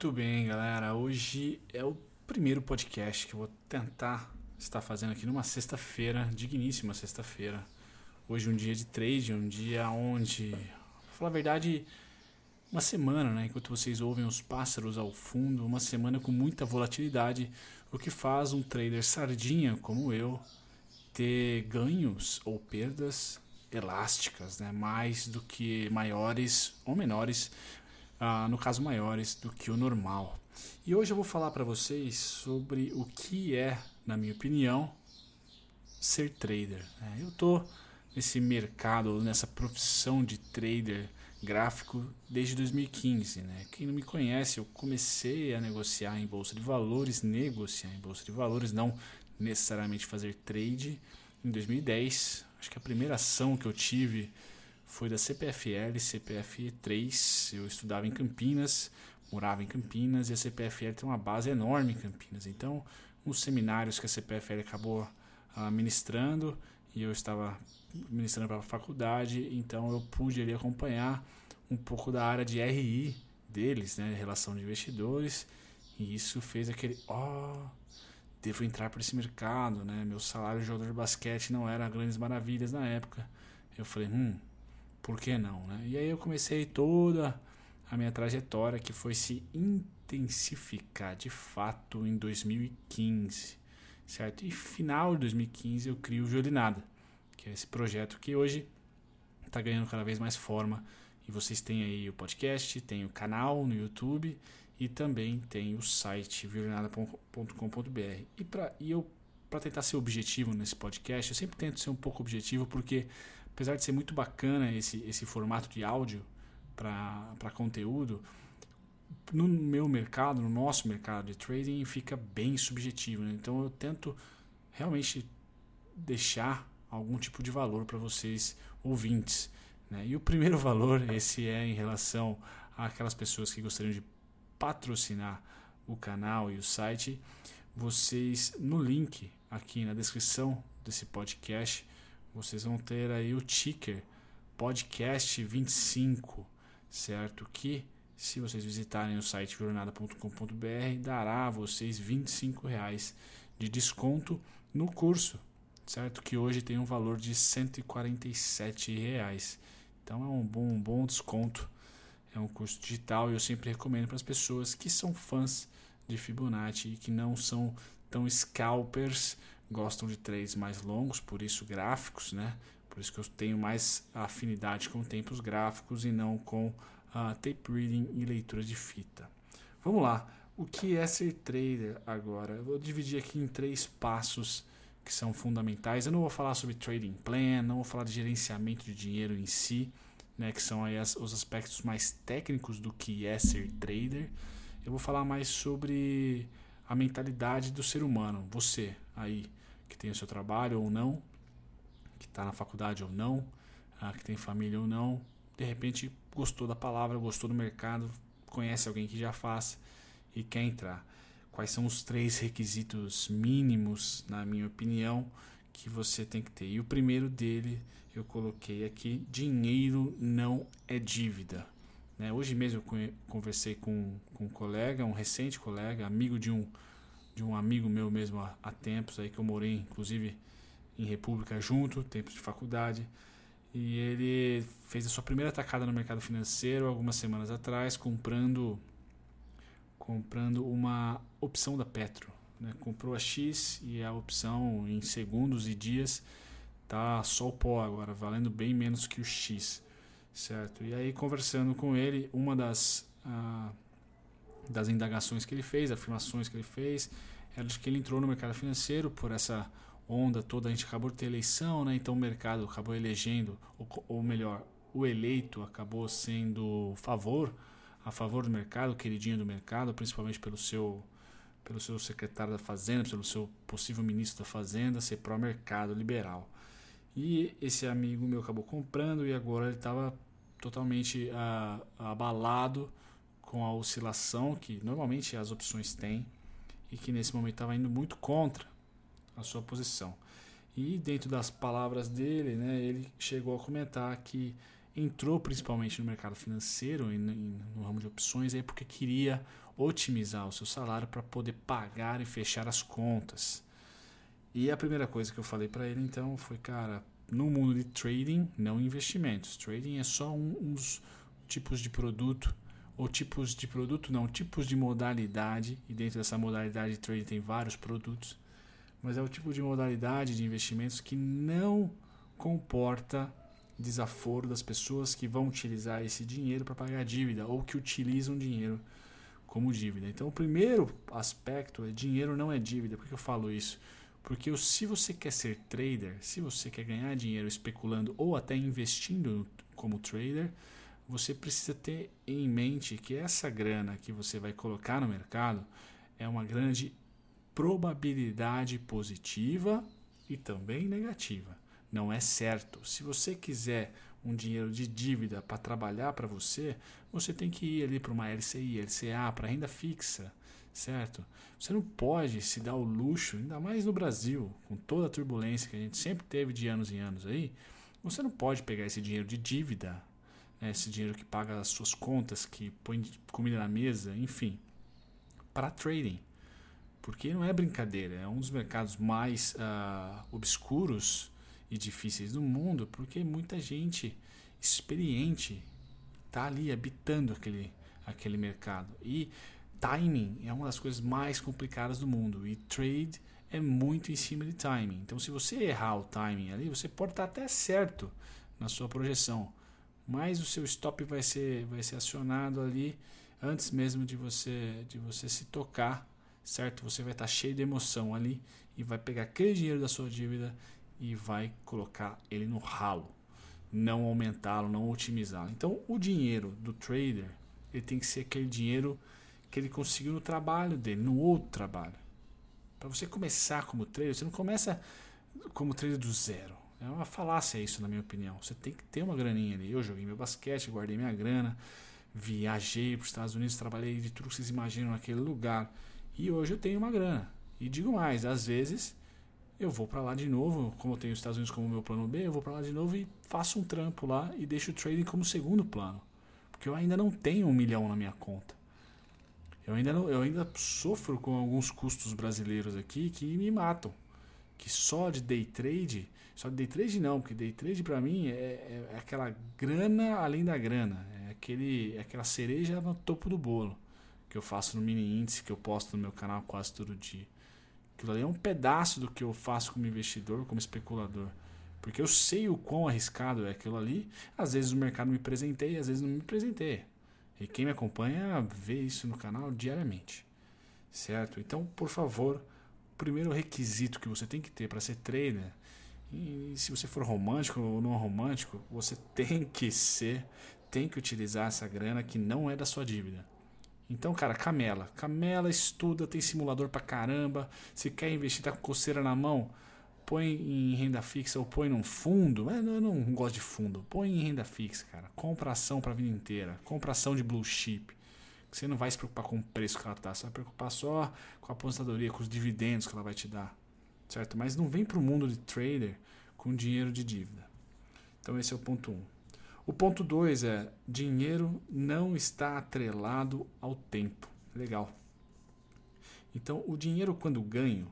Muito bem, galera. Hoje é o primeiro podcast que eu vou tentar estar fazendo aqui numa sexta-feira, digníssima sexta-feira. Hoje um dia de trade, um dia onde, pra falar a verdade, uma semana, né? Enquanto vocês ouvem os pássaros ao fundo, uma semana com muita volatilidade, o que faz um trader sardinha como eu ter ganhos ou perdas elásticas, né? Mais do que maiores ou menores ah, no caso maiores do que o normal. E hoje eu vou falar para vocês sobre o que é, na minha opinião, ser trader. Né? Eu tô nesse mercado, nessa profissão de trader gráfico desde 2015. Né? Quem não me conhece, eu comecei a negociar em bolsa de valores, negociar em bolsa de valores, não necessariamente fazer trade em 2010. Acho que a primeira ação que eu tive foi da CPFL, CPF 3. Eu estudava em Campinas, morava em Campinas e a CPFL tem uma base enorme em Campinas. Então, uns seminários que a CPFL acabou uh, ministrando e eu estava ministrando para a faculdade, então eu pude ali acompanhar um pouco da área de RI deles, né, relação de investidores, e isso fez aquele, ó, oh, devo entrar para esse mercado, né? Meu salário de jogador de basquete não era grandes maravilhas na época. Eu falei, hum, por que não? Né? E aí eu comecei toda a minha trajetória que foi se intensificar de fato em 2015, certo? E final de 2015 eu crio o Violinada, que é esse projeto que hoje está ganhando cada vez mais forma. E vocês têm aí o podcast, tem o canal no YouTube e também tem o site violinada.com.br. E, e eu, para tentar ser objetivo nesse podcast, eu sempre tento ser um pouco objetivo porque apesar de ser muito bacana esse, esse formato de áudio para conteúdo, no meu mercado, no nosso mercado de trading, fica bem subjetivo. Né? Então eu tento realmente deixar algum tipo de valor para vocês ouvintes. Né? E o primeiro valor, esse é em relação àquelas pessoas que gostariam de patrocinar o canal e o site. Vocês, no link aqui na descrição desse podcast, vocês vão ter aí o ticker podcast 25, certo? Que se vocês visitarem o site jornada.com.br dará a vocês 25 reais de desconto no curso, certo? Que hoje tem um valor de 147 reais. Então é um bom, um bom desconto. É um curso digital e eu sempre recomendo para as pessoas que são fãs de Fibonacci e que não são tão scalpers gostam de trades mais longos, por isso gráficos, né? Por isso que eu tenho mais afinidade com tempos gráficos e não com uh, tape reading e leitura de fita. Vamos lá. O que é ser trader agora? Eu vou dividir aqui em três passos que são fundamentais. Eu não vou falar sobre trading plan, não vou falar de gerenciamento de dinheiro em si, né, que são as, os aspectos mais técnicos do que é ser trader. Eu vou falar mais sobre a mentalidade do ser humano, você aí, que tem o seu trabalho ou não, que está na faculdade ou não, ah, que tem família ou não, de repente gostou da palavra, gostou do mercado, conhece alguém que já faz e quer entrar. Quais são os três requisitos mínimos, na minha opinião, que você tem que ter? E o primeiro dele eu coloquei aqui: dinheiro não é dívida. Né? Hoje mesmo eu conversei com, com um colega, um recente colega, amigo de um de um amigo meu mesmo há, há tempos aí que eu morei inclusive em República junto, tempos de faculdade. E ele fez a sua primeira atacada no mercado financeiro algumas semanas atrás, comprando comprando uma opção da Petro. Né? Comprou a X e a opção em segundos e dias tá só o pó agora, valendo bem menos que o X, certo? E aí conversando com ele, uma das ah, das indagações que ele fez, afirmações que ele fez, era de que ele entrou no mercado financeiro por essa onda toda. A gente acabou de ter eleição, né? então o mercado acabou elegendo, ou, ou melhor, o eleito acabou sendo favor a favor do mercado, queridinho do mercado, principalmente pelo seu pelo seu secretário da Fazenda, pelo seu possível ministro da Fazenda, ser pró-mercado liberal. E esse amigo meu acabou comprando e agora ele estava totalmente uh, abalado com a oscilação que normalmente as opções têm e que nesse momento estava indo muito contra a sua posição. E dentro das palavras dele, né, ele chegou a comentar que entrou principalmente no mercado financeiro e no ramo de opções aí porque queria otimizar o seu salário para poder pagar e fechar as contas. E a primeira coisa que eu falei para ele então foi, cara, no mundo de trading, não investimentos. Trading é só um, uns tipos de produto ou tipos de produto, não, tipos de modalidade, e dentro dessa modalidade de trading tem vários produtos, mas é o tipo de modalidade de investimentos que não comporta desaforo das pessoas que vão utilizar esse dinheiro para pagar dívida ou que utilizam dinheiro como dívida. Então, o primeiro aspecto é dinheiro não é dívida. Por que eu falo isso? Porque se você quer ser trader, se você quer ganhar dinheiro especulando ou até investindo como trader, você precisa ter em mente que essa grana que você vai colocar no mercado é uma grande probabilidade positiva e também negativa. Não é certo. Se você quiser um dinheiro de dívida para trabalhar para você, você tem que ir ali para uma LCI, LCA, para renda fixa, certo? Você não pode se dar o luxo, ainda mais no Brasil, com toda a turbulência que a gente sempre teve de anos em anos aí, você não pode pegar esse dinheiro de dívida né, esse dinheiro que paga as suas contas, que põe comida na mesa, enfim, para trading. Porque não é brincadeira, é um dos mercados mais uh, obscuros e difíceis do mundo, porque muita gente experiente está ali habitando aquele, aquele mercado. E timing é uma das coisas mais complicadas do mundo. E trade é muito em cima de timing. Então, se você errar o timing ali, você pode estar até certo na sua projeção mais o seu stop vai ser, vai ser acionado ali antes mesmo de você, de você se tocar, certo? Você vai estar cheio de emoção ali e vai pegar aquele dinheiro da sua dívida e vai colocar ele no ralo, não aumentá-lo, não otimizá-lo. Então, o dinheiro do trader ele tem que ser aquele dinheiro que ele conseguiu no trabalho dele, no outro trabalho. Para você começar como trader, você não começa como trader do zero. É uma falácia isso, na minha opinião. Você tem que ter uma graninha ali. Eu joguei meu basquete, guardei minha grana, viajei para os Estados Unidos, trabalhei de tudo que vocês imaginam naquele lugar. E hoje eu tenho uma grana. E digo mais, às vezes eu vou para lá de novo, como eu tenho os Estados Unidos como meu plano B, eu vou para lá de novo e faço um trampo lá e deixo o trading como segundo plano. Porque eu ainda não tenho um milhão na minha conta. Eu ainda, não, eu ainda sofro com alguns custos brasileiros aqui que me matam. Que só de day trade só day trade não, porque day trade para mim é, é, é, aquela grana além da grana. É, aquele, é aquela cereja no topo do bolo que eu faço no mini índice, que eu posto no meu canal quase todo dia. Aquilo ali é um pedaço do que eu faço como investidor, como especulador. Porque eu sei o quão arriscado é aquilo ali. Às vezes o mercado me presenteia, às vezes não me presenteia. E quem me acompanha vê isso no canal diariamente. Certo? Então, por favor, primeiro requisito que você tem que ter para ser trader e se você for romântico ou não romântico, você tem que ser, tem que utilizar essa grana que não é da sua dívida. Então, cara, camela. Camela, estuda, tem simulador pra caramba. Se quer investir, tá com coceira na mão, põe em renda fixa ou põe num fundo. Eu não gosto de fundo. Põe em renda fixa, cara. Compra ação pra vida inteira. Compra ação de blue chip. Você não vai se preocupar com o preço que ela tá. Você vai se preocupar só com a aposentadoria, com os dividendos que ela vai te dar certo? Mas não vem para o mundo de trader com dinheiro de dívida. Então esse é o ponto 1. Um. O ponto 2 é dinheiro não está atrelado ao tempo. Legal. Então o dinheiro quando ganho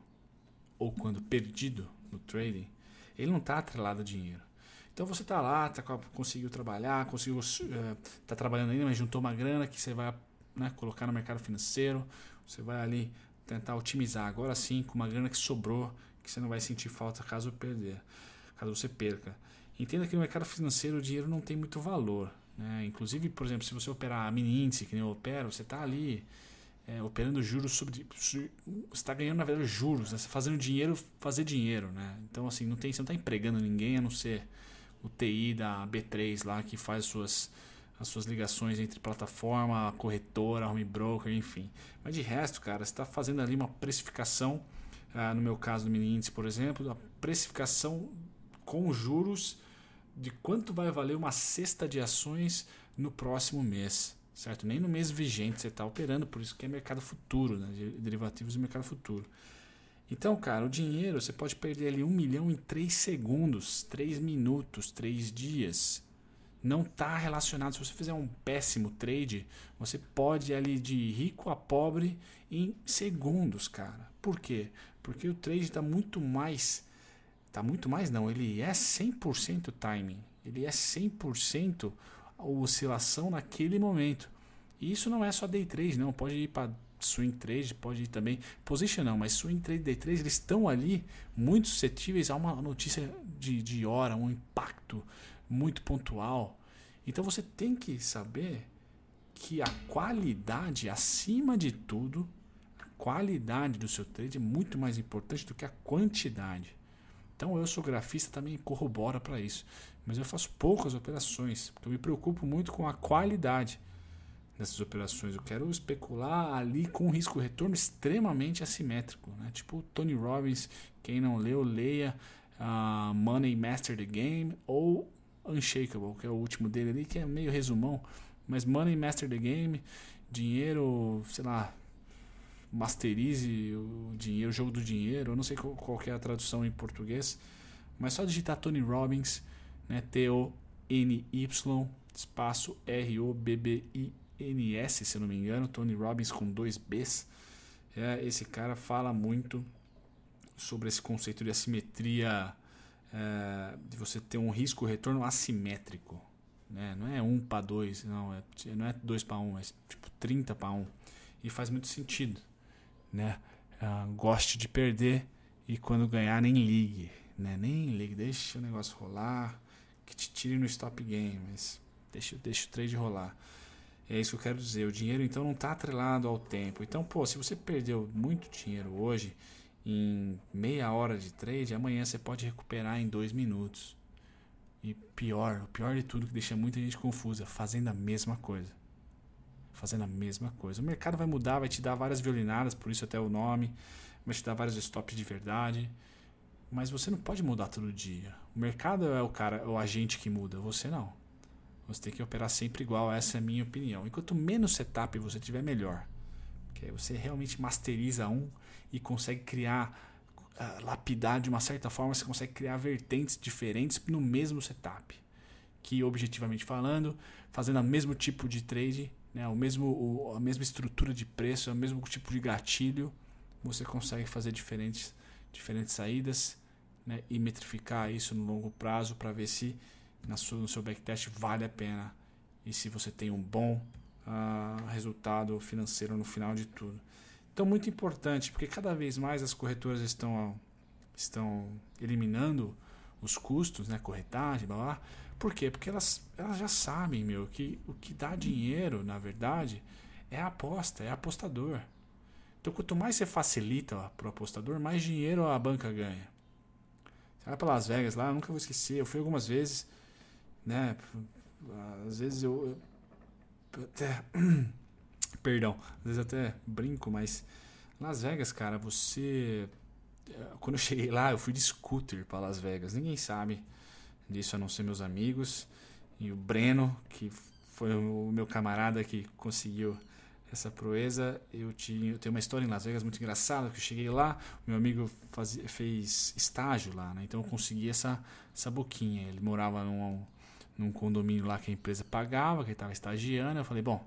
ou quando perdido no trading, ele não está atrelado a dinheiro. Então você está lá, tá, conseguiu trabalhar, conseguiu uh, tá trabalhando ainda, mas juntou uma grana que você vai né, colocar no mercado financeiro, você vai ali tentar otimizar. Agora sim, com uma grana que sobrou, que você não vai sentir falta caso perder, caso você perca. Entenda que no mercado financeiro o dinheiro não tem muito valor. Né? Inclusive, por exemplo, se você operar a mini índice, que nem eu opero, você está ali é, operando juros sobre. Você está ganhando, na verdade, juros, né? Tá fazendo dinheiro fazer dinheiro. Né? Então, assim, não tem, você não está empregando ninguém a não ser o TI da B3 lá que faz suas as suas ligações entre plataforma, corretora, home broker, enfim. Mas de resto, cara, você está fazendo ali uma precificação, ah, no meu caso do mini índice, por exemplo, a precificação com juros de quanto vai valer uma cesta de ações no próximo mês, certo? Nem no mês vigente você está operando, por isso que é mercado futuro, né? derivativos do mercado futuro. Então, cara, o dinheiro você pode perder ali um milhão em três segundos, três minutos, três dias não está relacionado. Se você fizer um péssimo trade, você pode ir ali de rico a pobre em segundos, cara. Por quê? Porque o trade está muito mais. Está muito mais, não. Ele é 100% timing. Ele é 100% a oscilação naquele momento. E isso não é só day trade, não. Pode ir para swing trade, pode ir também position não, mas swing trade, day trade, eles estão ali muito suscetíveis a uma notícia de, de hora, um impacto muito pontual. Então você tem que saber que a qualidade, acima de tudo, a qualidade do seu trade é muito mais importante do que a quantidade. Então eu sou grafista também corrobora para isso, mas eu faço poucas operações, porque eu me preocupo muito com a qualidade dessas operações. Eu quero especular ali com um risco retorno extremamente assimétrico, né? Tipo Tony Robbins, quem não leu, leia uh, Money Master the Game ou Unshakable, que é o último dele ali, que é meio resumão. Mas Money Master the Game, dinheiro, sei lá, masterize o dinheiro, o jogo do dinheiro. Eu não sei qual, é a tradução em português, mas só digitar Tony Robbins, né? T-O-N-Y, espaço R-O-B-B-I-N-S, se eu não me engano. Tony Robbins com dois Bs. É, esse cara fala muito sobre esse conceito de assimetria é, de você ter um risco-retorno assimétrico. Né? Não é 1 para 2, não é, não é 2 para 1, é tipo 30 para 1. E faz muito sentido. Né? Uh, goste de perder e quando ganhar nem ligue. Né? Nem ligue, deixa o negócio rolar, que te tire no stop game, mas deixa, deixa o trade rolar. É isso que eu quero dizer. O dinheiro então não está atrelado ao tempo. Então, pô, se você perdeu muito dinheiro hoje em meia hora de trade, amanhã você pode recuperar em dois minutos. E pior, o pior de tudo que deixa muita gente confusa, fazendo a mesma coisa. Fazendo a mesma coisa. O mercado vai mudar, vai te dar várias violinadas, por isso até o nome, vai te dar vários stops de verdade. Mas você não pode mudar todo dia. O mercado é o cara, o agente que muda, você não. Você tem que operar sempre igual, essa é a minha opinião. E quanto menos setup você tiver, melhor. Porque aí você realmente masteriza um e consegue criar, uh, lapidar de uma certa forma, você consegue criar vertentes diferentes no mesmo setup. Que, objetivamente falando, fazendo o mesmo tipo de trade, né, o mesmo, o, a mesma estrutura de preço, o mesmo tipo de gatilho, você consegue fazer diferentes, diferentes saídas né, e metrificar isso no longo prazo para ver se na sua, no seu backtest vale a pena e se você tem um bom uh, resultado financeiro no final de tudo. Então, muito importante, porque cada vez mais as corretoras estão, estão eliminando os custos, né, corretagem, blá, blá. Por quê? Porque elas, elas já sabem, meu, que o que dá dinheiro, na verdade, é a aposta, é apostador. Então, quanto mais você facilita para o apostador, mais dinheiro a banca ganha. Você vai para Las Vegas lá, nunca vou esquecer, eu fui algumas vezes, né? Às vezes eu, eu até Perdão, às vezes até brinco, mas Las Vegas, cara, você. Eh, quando eu cheguei lá, eu fui de scooter para Las Vegas. Ninguém sabe disso a não ser meus amigos. E o Breno, que foi o meu camarada que conseguiu essa proeza. Eu, tinha, eu tenho uma história em Las Vegas muito engraçada, que eu cheguei lá, meu amigo fazia, fez estágio lá, né? Então eu consegui essa, essa boquinha. Ele morava num, num condomínio lá que a empresa pagava, que ele estava estagiando. Eu falei, bom,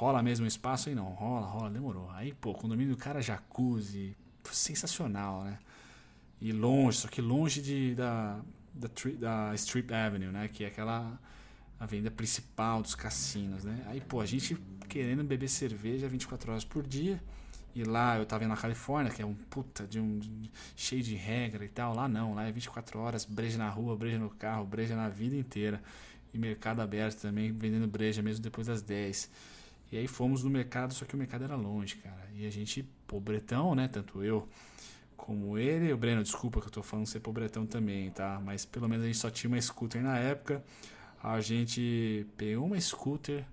rola mesmo espaço aí? Não, rola, rola, demorou. Aí, pô, condomínio do cara jacuzzi, sensacional, né? E longe, só que longe de, da, da, da Strip Avenue, né? Que é aquela avenida principal dos cassinos, né? Aí, pô, a gente querendo beber cerveja 24 horas por dia. E lá eu tava na Califórnia, que é um puta de um de, cheio de regra e tal. Lá não, lá é 24 horas, breja na rua, breja no carro, breja na vida inteira. E mercado aberto também, vendendo breja mesmo depois das 10. E aí fomos no mercado, só que o mercado era longe, cara. E a gente, pobretão, né? Tanto eu como ele. O Breno, desculpa que eu tô falando ser pobretão também, tá? Mas pelo menos a gente só tinha uma scooter na época. A gente pegou uma scooter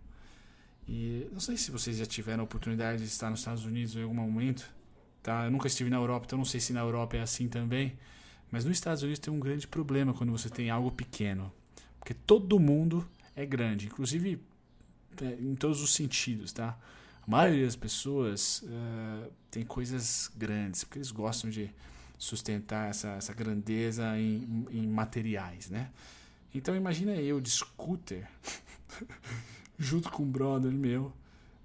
e não sei se vocês já tiveram a oportunidade de estar nos Estados Unidos em algum momento, tá? Eu nunca estive na Europa, então não sei se na Europa é assim também. Mas nos Estados Unidos tem um grande problema quando você tem algo pequeno, porque todo mundo é grande, inclusive em todos os sentidos, tá? A maioria das pessoas uh, tem coisas grandes, porque eles gostam de sustentar essa, essa grandeza em, em materiais, né? Então imagina eu de scooter junto com um brother meu,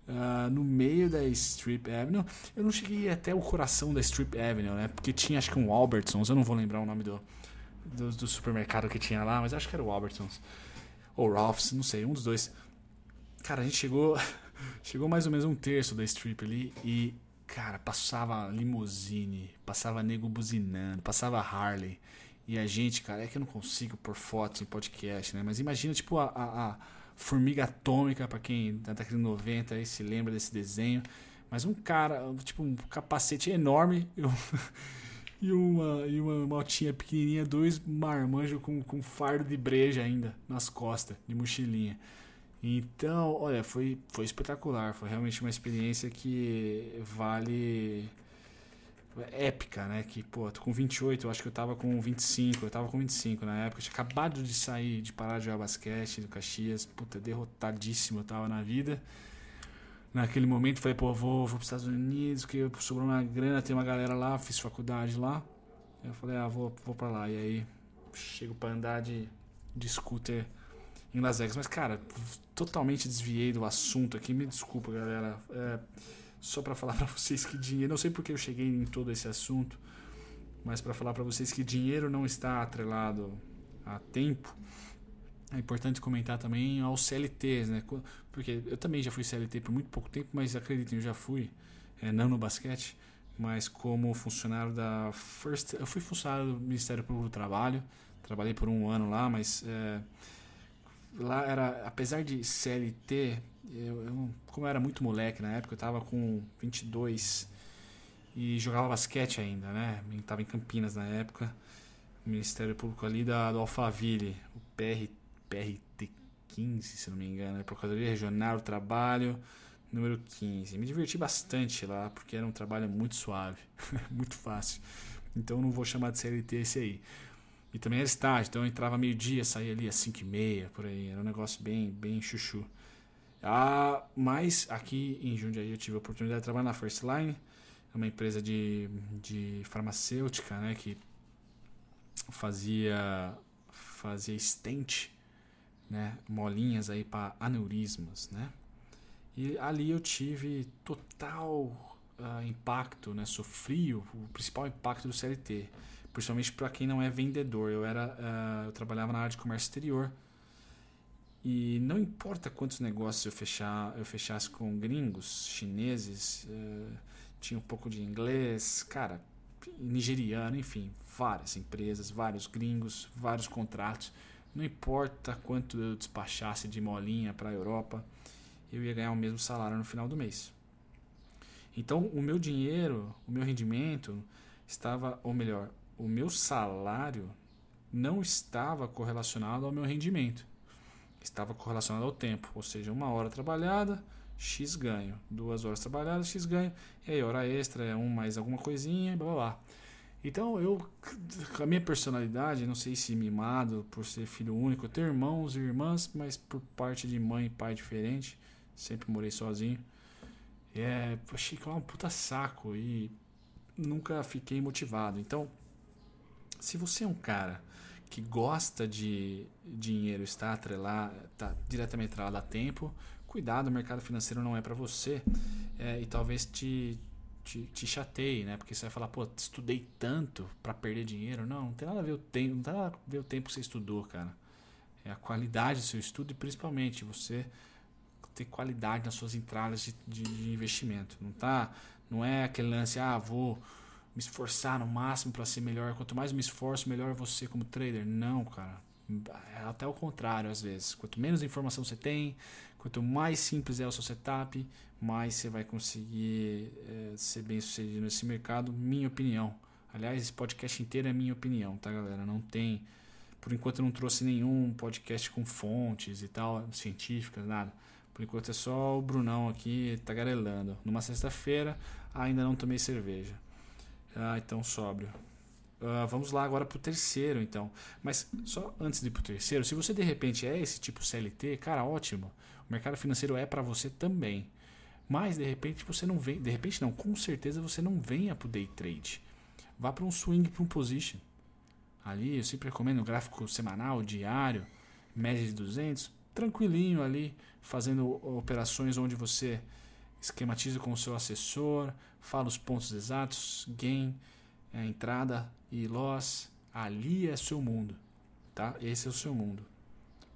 uh, no meio da Strip Avenue. Eu não cheguei até o coração da Strip Avenue, né? Porque tinha acho que um Albertsons, eu não vou lembrar o nome do, do, do supermercado que tinha lá, mas acho que era o Albertsons. Ou Ralph's, não sei, um dos dois. Cara, a gente chegou. chegou mais ou menos um terço da Strip ali e. Cara, passava limusine, passava nego buzinando, passava Harley. E a gente, cara, é que eu não consigo pôr fotos em podcast, né? Mas imagina, tipo, a, a, a Formiga Atômica, para quem da década de 90 aí se lembra desse desenho. Mas um cara, tipo, um capacete enorme e uma, e uma motinha pequenininha, dois marmanjos com, com fardo de breja ainda nas costas, de mochilinha. Então, olha, foi, foi espetacular. Foi realmente uma experiência que vale épica, né? Que, pô, tô com 28, eu acho que eu tava com 25, eu tava com 25 na época, eu tinha acabado de sair, de parar de jogar basquete do Caxias, puta, derrotadíssimo eu tava na vida. Naquele momento falei, pô, vou, vou pros Estados Unidos, que sobrou uma grana, tem uma galera lá, fiz faculdade lá. Eu falei, ah, vou, vou pra lá. E aí, chego pra andar de, de scooter em Las Vegas. Mas, cara, totalmente desviei do assunto aqui, me desculpa, galera. É, só para falar para vocês que dinheiro, não sei porque eu cheguei em todo esse assunto, mas para falar para vocês que dinheiro não está atrelado a tempo. É importante comentar também aos CLTs, né? Porque eu também já fui CLT por muito pouco tempo, mas acreditem, eu já fui, é, não no basquete, mas como funcionário da First. Eu fui funcionário do Ministério Público do Trabalho, trabalhei por um ano lá, mas é, lá era, apesar de CLT, eu, eu, como eu era muito moleque na época, eu tava com 22 e jogava basquete ainda, né? Eu tava em Campinas na época, Ministério Público ali da, do Alphaville, o PR, PRT 15, se não me engano, é Procuradoria Regional do Trabalho, número 15. Me diverti bastante lá, porque era um trabalho muito suave, muito fácil. Então não vou chamar de CLT esse aí. E também era estágio, então eu entrava meio-dia, saía ali às 5 e meia, por aí. Era um negócio bem, bem chuchu. Ah, mas aqui em Jundiaí eu tive a oportunidade de trabalhar na First Line, uma empresa de, de farmacêutica, né, que fazia fazia stent, né, molinhas aí para aneurismas, né? E ali eu tive total uh, impacto, né, sofri o, o principal impacto do CLT, principalmente para quem não é vendedor. Eu era uh, eu trabalhava na área de comércio exterior e não importa quantos negócios eu, fechar, eu fechasse com gringos, chineses, uh, tinha um pouco de inglês, cara, nigeriano, enfim, várias empresas, vários gringos, vários contratos. Não importa quanto eu despachasse de molinha para a Europa, eu ia ganhar o mesmo salário no final do mês. Então, o meu dinheiro, o meu rendimento estava, ou melhor, o meu salário não estava correlacionado ao meu rendimento estava correlacionado ao tempo, ou seja, uma hora trabalhada, X ganho, duas horas trabalhadas, X ganho, e aí hora extra é um mais alguma coisinha, blá blá blá. Então eu, a minha personalidade, não sei se mimado por ser filho único, tenho irmãos e irmãs, mas por parte de mãe e pai diferente, sempre morei sozinho. É, achei que é um puta saco e nunca fiquei motivado. Então, se você é um cara que gosta de dinheiro está atrelado, está diretamente atrelado a tempo, cuidado, o mercado financeiro não é para você é, e talvez te, te, te, chateie, né? Porque você vai falar, pô, estudei tanto para perder dinheiro. Não, não tem nada a ver o tempo, não tem nada a ver o tempo que você estudou, cara. É a qualidade do seu estudo e principalmente você ter qualidade nas suas entradas de, de, de investimento. Não tá, não é aquele lance, ah, vou me esforçar no máximo para ser melhor. Quanto mais me esforço, melhor você como trader. Não, cara. É até o contrário, às vezes. Quanto menos informação você tem, quanto mais simples é o seu setup, mais você vai conseguir é, ser bem sucedido nesse mercado. Minha opinião. Aliás, esse podcast inteiro é minha opinião, tá, galera? Não tem Por enquanto eu não trouxe nenhum podcast com fontes e tal, científicas, nada. Por enquanto é só o Brunão aqui tagarelando. Numa sexta-feira, ainda não tomei cerveja. Ah, então sóbrio. Uh, vamos lá agora para o terceiro, então. Mas só antes de ir para o terceiro, se você de repente é esse tipo CLT, cara, ótimo. O mercado financeiro é para você também. Mas de repente você não vem, de repente não, com certeza você não venha para o day trade. Vá para um swing para um position. Ali eu sempre recomendo gráfico semanal, diário, média de 200, tranquilinho ali, fazendo operações onde você esquematiza com o seu assessor, fala os pontos exatos, gain, é, entrada e loss. Ali é seu mundo, tá? Esse é o seu mundo.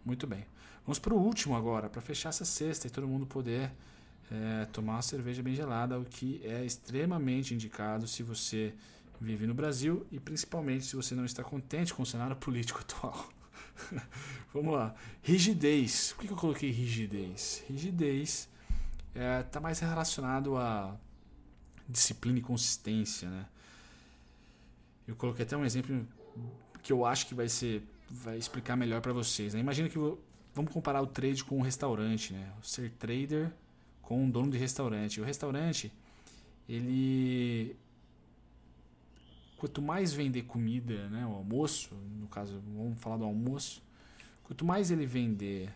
Muito bem. Vamos para o último agora, para fechar essa sexta e todo mundo poder é, tomar uma cerveja bem gelada, o que é extremamente indicado se você vive no Brasil e principalmente se você não está contente com o cenário político atual. Vamos lá. Rigidez. Por que eu coloquei rigidez? Rigidez está é, tá mais relacionado a disciplina e consistência, né? Eu coloquei até um exemplo que eu acho que vai ser vai explicar melhor para vocês. Né? Imagina que vamos comparar o trade com um restaurante, né? Ser trader com um dono de restaurante. O restaurante ele quanto mais vender comida, né, o almoço, no caso, vamos falar do almoço, quanto mais ele vender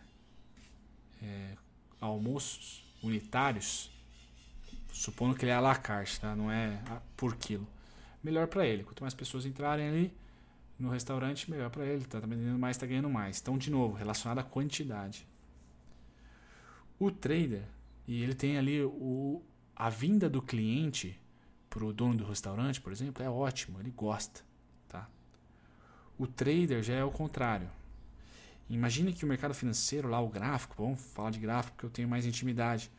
é, almoços unitários, supondo que ele é à la carte, tá? não é por quilo, melhor para ele. Quanto mais pessoas entrarem ali no restaurante, melhor para ele. Tá, tá vendendo mais, está ganhando mais. Então, de novo, relacionado à quantidade. O trader, e ele tem ali o, a vinda do cliente para o dono do restaurante, por exemplo, é ótimo, ele gosta. Tá? O trader já é o contrário. Imagine que o mercado financeiro, lá o gráfico, vamos falar de gráfico porque eu tenho mais intimidade.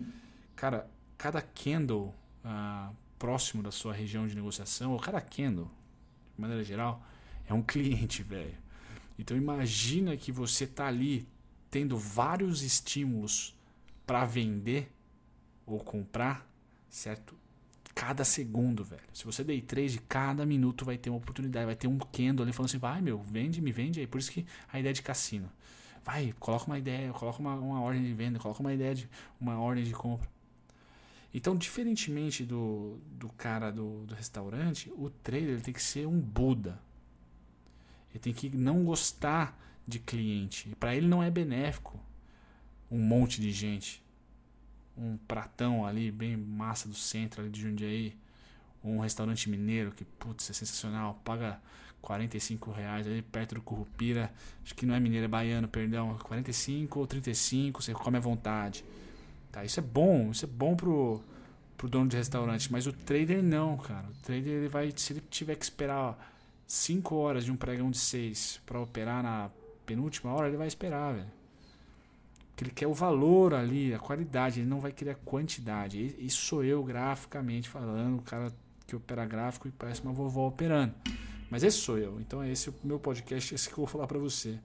Cara, cada candle ah, próximo da sua região de negociação, ou cada candle, de maneira geral, é um cliente, velho. Então imagina que você tá ali tendo vários estímulos para vender ou comprar, certo? cada segundo, velho. Se você day trade, cada minuto vai ter uma oportunidade, vai ter um candle ali falando assim, vai meu, vende, me vende aí. Por isso que a ideia de cassino. Vai, coloca uma ideia, coloca uma, uma ordem de venda, coloca uma ideia de uma ordem de compra. Então, diferentemente do, do cara do, do restaurante, o trader tem que ser um Buda. Ele tem que não gostar de cliente. Para ele não é benéfico um monte de gente um pratão ali, bem massa do centro ali de Jundiaí, um restaurante mineiro que, putz, é sensacional, paga 45 reais ali perto do Curupira, acho que não é mineiro, é baiano, perdão, 45 ou 35, você come à vontade. Tá, isso é bom, isso é bom pro, pro dono de restaurante, mas o trader não, cara. O trader ele vai, se ele tiver que esperar 5 horas de um pregão de 6 para operar na penúltima hora, ele vai esperar, velho que ele quer o valor ali, a qualidade, ele não vai querer a quantidade. Isso sou eu graficamente falando, o cara que opera gráfico e parece uma vovó operando. Mas esse sou eu. Então é esse o meu podcast, esse que eu vou falar para você.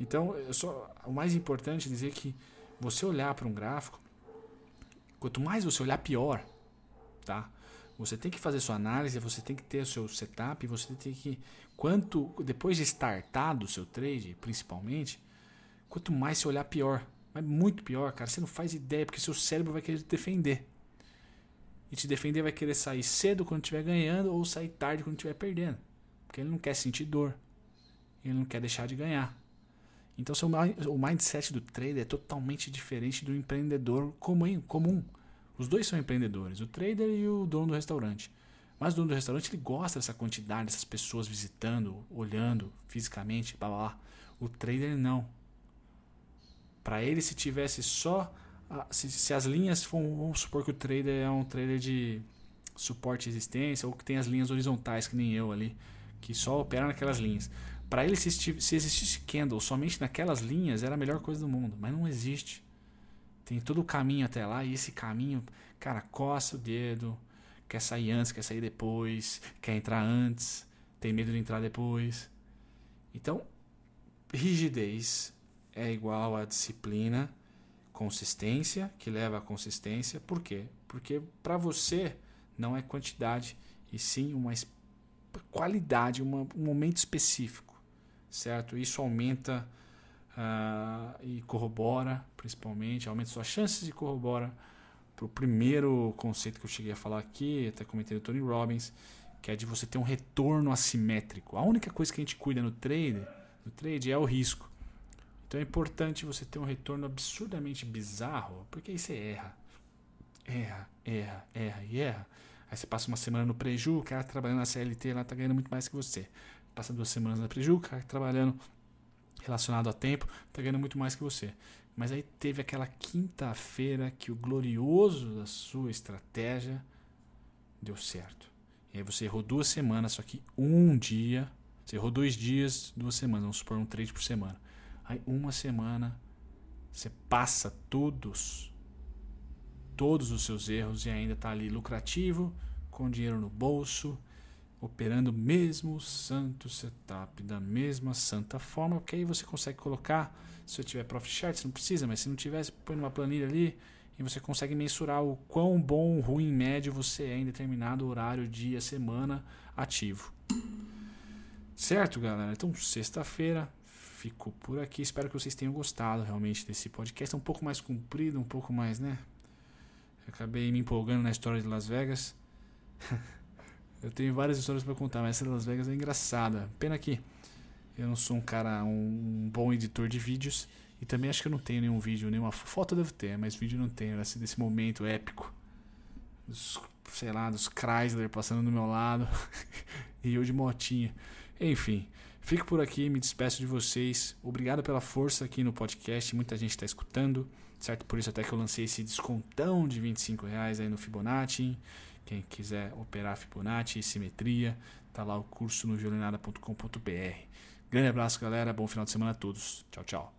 Então, eu só, o mais importante é dizer que você olhar para um gráfico, quanto mais você olhar, pior, tá? Você tem que fazer sua análise, você tem que ter o seu setup, você tem que quanto depois de startado o seu trade, principalmente, quanto mais você olhar, pior. Mas muito pior, cara. Você não faz ideia, porque seu cérebro vai querer te defender. E te defender vai querer sair cedo quando estiver ganhando ou sair tarde quando estiver perdendo. Porque ele não quer sentir dor. Ele não quer deixar de ganhar. Então seu, o mindset do trader é totalmente diferente do empreendedor comum, comum. Os dois são empreendedores, o trader e o dono do restaurante. Mas o dono do restaurante ele gosta dessa quantidade, dessas pessoas visitando, olhando fisicamente, blá blá blá. O trader não. Para ele, se tivesse só. Se, se as linhas for, vamos supor que o trader é um trader de suporte e resistência, ou que tem as linhas horizontais, que nem eu ali, que só opera naquelas linhas. Para ele, se, se existisse candle somente naquelas linhas, era a melhor coisa do mundo. Mas não existe. Tem todo o caminho até lá, e esse caminho, cara, coça o dedo, quer sair antes, quer sair depois, quer entrar antes, tem medo de entrar depois. Então, rigidez é igual a disciplina, consistência, que leva a consistência. Por quê? Porque para você não é quantidade, e sim uma qualidade, uma, um momento específico. certo? Isso aumenta uh, e corrobora, principalmente, aumenta suas chances e corrobora para o primeiro conceito que eu cheguei a falar aqui, até comentei do Tony Robbins, que é de você ter um retorno assimétrico. A única coisa que a gente cuida no trade, no trade é o risco. Então é importante você ter um retorno absurdamente bizarro, porque aí você erra. Erra, erra, erra e erra. Aí você passa uma semana no preju, o cara trabalhando na CLT lá tá ganhando muito mais que você. Passa duas semanas na preju, o cara trabalhando relacionado a tempo, tá ganhando muito mais que você. Mas aí teve aquela quinta-feira que o glorioso da sua estratégia deu certo. E aí você errou duas semanas, só que um dia. Você errou dois dias, duas semanas, vamos supor um trade por semana. Aí uma semana você passa todos, todos os seus erros e ainda está ali lucrativo, com dinheiro no bolso, operando o mesmo santo setup, da mesma santa forma, porque aí você consegue colocar, se eu tiver profit chart, você não precisa, mas se não tiver, você põe numa planilha ali e você consegue mensurar o quão bom, ruim, médio você é em determinado horário, dia, semana ativo. Certo, galera? Então, sexta-feira, fico por aqui. Espero que vocês tenham gostado realmente desse podcast. É um pouco mais comprido, um pouco mais, né? Acabei me empolgando na história de Las Vegas. Eu tenho várias histórias para contar, mas essa de Las Vegas é engraçada. Pena que eu não sou um cara, um bom editor de vídeos. E também acho que eu não tenho nenhum vídeo, nenhuma foto eu devo ter, mas vídeo não tenho, assim, desse momento épico. Dos, sei lá, dos Chrysler passando do meu lado. e eu de motinha. Enfim, fico por aqui, me despeço de vocês. Obrigado pela força aqui no podcast. Muita gente está escutando, certo? Por isso até que eu lancei esse descontão de 25 reais aí no Fibonacci. Quem quiser operar Fibonacci, simetria, tá lá o curso no violinada.com.br. Grande abraço, galera. Bom final de semana a todos. Tchau, tchau.